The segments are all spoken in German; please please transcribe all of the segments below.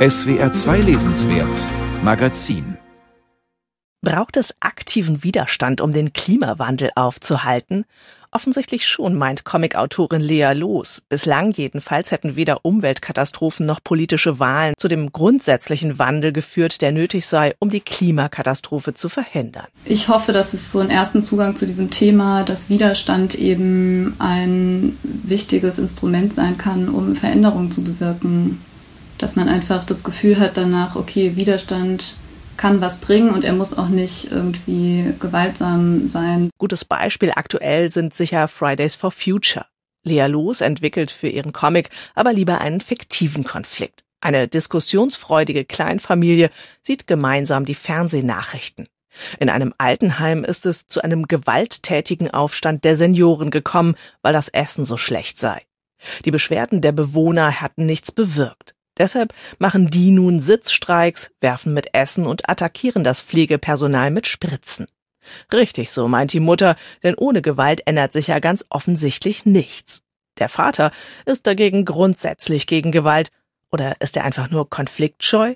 SWR 2 Lesenswert Magazin Braucht es aktiven Widerstand, um den Klimawandel aufzuhalten? Offensichtlich schon, meint Comicautorin Lea Loos. Bislang jedenfalls hätten weder Umweltkatastrophen noch politische Wahlen zu dem grundsätzlichen Wandel geführt, der nötig sei, um die Klimakatastrophe zu verhindern. Ich hoffe, dass es so einen ersten Zugang zu diesem Thema, dass Widerstand eben ein wichtiges Instrument sein kann, um Veränderungen zu bewirken. Dass man einfach das Gefühl hat danach, okay, Widerstand kann was bringen und er muss auch nicht irgendwie gewaltsam sein. Gutes Beispiel aktuell sind sicher Fridays for Future. Lea Loos entwickelt für ihren Comic aber lieber einen fiktiven Konflikt. Eine diskussionsfreudige Kleinfamilie sieht gemeinsam die Fernsehnachrichten. In einem Altenheim ist es zu einem gewalttätigen Aufstand der Senioren gekommen, weil das Essen so schlecht sei. Die Beschwerden der Bewohner hatten nichts bewirkt. Deshalb machen die nun Sitzstreiks, werfen mit Essen und attackieren das Pflegepersonal mit Spritzen. Richtig so, meint die Mutter, denn ohne Gewalt ändert sich ja ganz offensichtlich nichts. Der Vater ist dagegen grundsätzlich gegen Gewalt, oder ist er einfach nur konfliktscheu?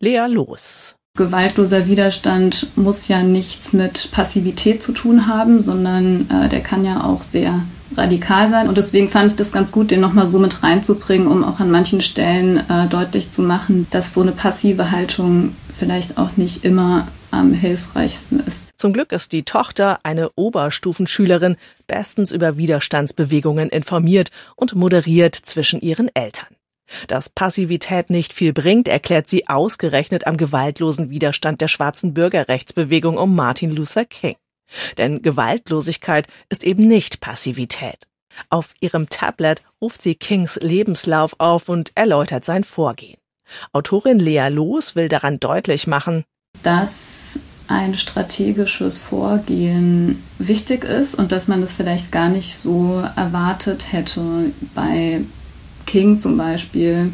Lea los. Gewaltloser Widerstand muss ja nichts mit Passivität zu tun haben, sondern äh, der kann ja auch sehr radikal sein. Und deswegen fand ich das ganz gut, den nochmal so mit reinzubringen, um auch an manchen Stellen äh, deutlich zu machen, dass so eine passive Haltung vielleicht auch nicht immer am hilfreichsten ist. Zum Glück ist die Tochter, eine Oberstufenschülerin, bestens über Widerstandsbewegungen informiert und moderiert zwischen ihren Eltern. Dass Passivität nicht viel bringt, erklärt sie ausgerechnet am gewaltlosen Widerstand der schwarzen Bürgerrechtsbewegung um Martin Luther King. Denn Gewaltlosigkeit ist eben nicht Passivität. Auf ihrem Tablet ruft sie Kings Lebenslauf auf und erläutert sein Vorgehen. Autorin Lea Loos will daran deutlich machen, dass ein strategisches Vorgehen wichtig ist und dass man das vielleicht gar nicht so erwartet hätte bei King zum Beispiel,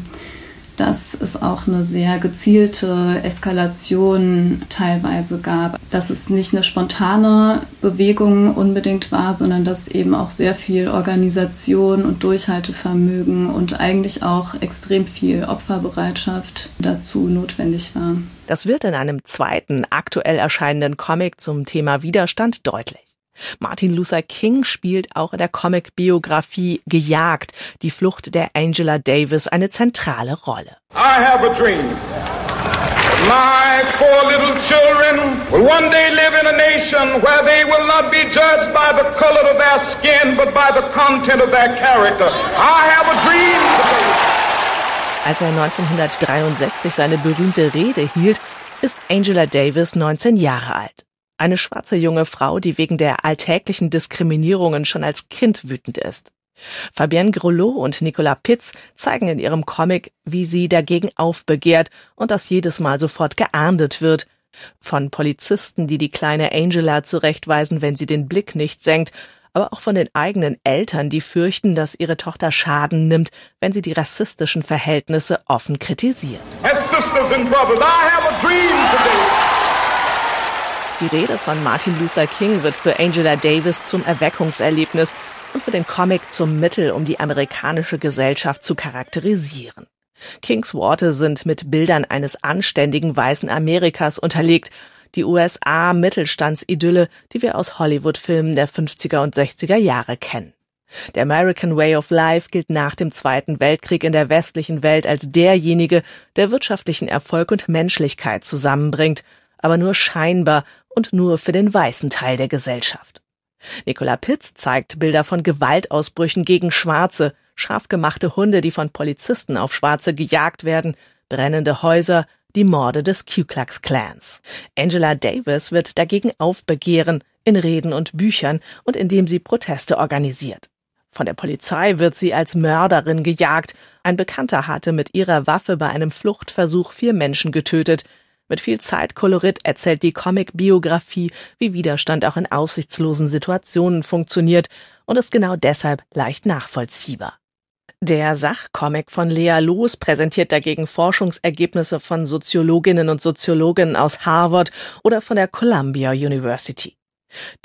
dass es auch eine sehr gezielte Eskalation teilweise gab, dass es nicht eine spontane Bewegung unbedingt war, sondern dass eben auch sehr viel Organisation und Durchhaltevermögen und eigentlich auch extrem viel Opferbereitschaft dazu notwendig war. Das wird in einem zweiten aktuell erscheinenden Comic zum Thema Widerstand deutlich. Martin Luther King spielt auch in der Comic-Biografie Gejagt, die Flucht der Angela Davis, eine zentrale Rolle. I have a dream. My four little children will one day live in a nation where they will not be judged by the color of their skin, but by the content of their character. I have a dream. Als er 1963 seine berühmte Rede hielt, ist Angela Davis 19 Jahre alt. Eine schwarze junge Frau, die wegen der alltäglichen Diskriminierungen schon als Kind wütend ist. Fabienne Grelot und Nicolas Pitz zeigen in ihrem Comic, wie sie dagegen aufbegehrt und das jedes Mal sofort geahndet wird. Von Polizisten, die die kleine Angela zurechtweisen, wenn sie den Blick nicht senkt, aber auch von den eigenen Eltern, die fürchten, dass ihre Tochter Schaden nimmt, wenn sie die rassistischen Verhältnisse offen kritisiert. Die Rede von Martin Luther King wird für Angela Davis zum Erweckungserlebnis und für den Comic zum Mittel, um die amerikanische Gesellschaft zu charakterisieren. Kings Worte sind mit Bildern eines anständigen weißen Amerikas unterlegt, die USA Mittelstandsidylle, die wir aus Hollywood-Filmen der 50er und 60er Jahre kennen. Der American Way of Life gilt nach dem Zweiten Weltkrieg in der westlichen Welt als derjenige, der wirtschaftlichen Erfolg und Menschlichkeit zusammenbringt aber nur scheinbar und nur für den weißen Teil der Gesellschaft. Nicola Pitz zeigt Bilder von Gewaltausbrüchen gegen Schwarze, scharf gemachte Hunde, die von Polizisten auf Schwarze gejagt werden, brennende Häuser, die Morde des Ku Klux Klans. Angela Davis wird dagegen aufbegehren, in Reden und Büchern und indem sie Proteste organisiert. Von der Polizei wird sie als Mörderin gejagt. Ein Bekannter hatte mit ihrer Waffe bei einem Fluchtversuch vier Menschen getötet. Mit viel Zeitkolorit erzählt die Comic-Biografie, wie Widerstand auch in aussichtslosen Situationen funktioniert und ist genau deshalb leicht nachvollziehbar. Der Sachcomic von Lea Loos präsentiert dagegen Forschungsergebnisse von Soziologinnen und Soziologen aus Harvard oder von der Columbia University.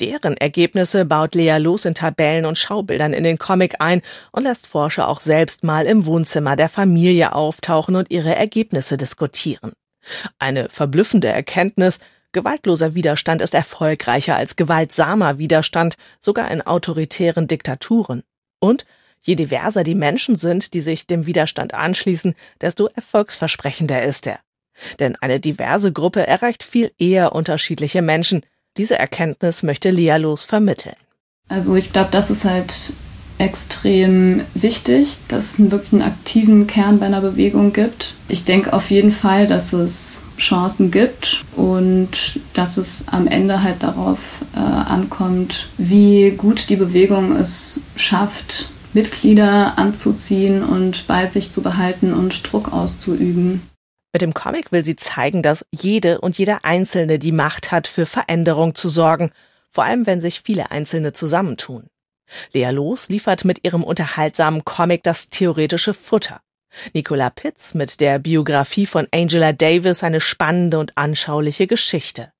Deren Ergebnisse baut Lea Los in Tabellen und Schaubildern in den Comic ein und lässt Forscher auch selbst mal im Wohnzimmer der Familie auftauchen und ihre Ergebnisse diskutieren. Eine verblüffende Erkenntnis, gewaltloser Widerstand ist erfolgreicher als gewaltsamer Widerstand, sogar in autoritären Diktaturen. Und je diverser die Menschen sind, die sich dem Widerstand anschließen, desto erfolgsversprechender ist er. Denn eine diverse Gruppe erreicht viel eher unterschiedliche Menschen, diese Erkenntnis möchte Lealos vermitteln. Also ich glaube, das ist halt extrem wichtig, dass es wirklich einen aktiven Kern bei einer Bewegung gibt. Ich denke auf jeden Fall, dass es Chancen gibt und dass es am Ende halt darauf äh, ankommt, wie gut die Bewegung es schafft, Mitglieder anzuziehen und bei sich zu behalten und Druck auszuüben. Mit dem Comic will sie zeigen, dass jede und jeder Einzelne die Macht hat, für Veränderung zu sorgen, vor allem wenn sich viele Einzelne zusammentun. Lea Los liefert mit ihrem unterhaltsamen Comic das theoretische Futter. Nicola Pitts mit der Biografie von Angela Davis eine spannende und anschauliche Geschichte.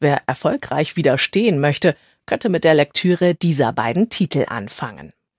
Wer erfolgreich widerstehen möchte, könnte mit der Lektüre dieser beiden Titel anfangen.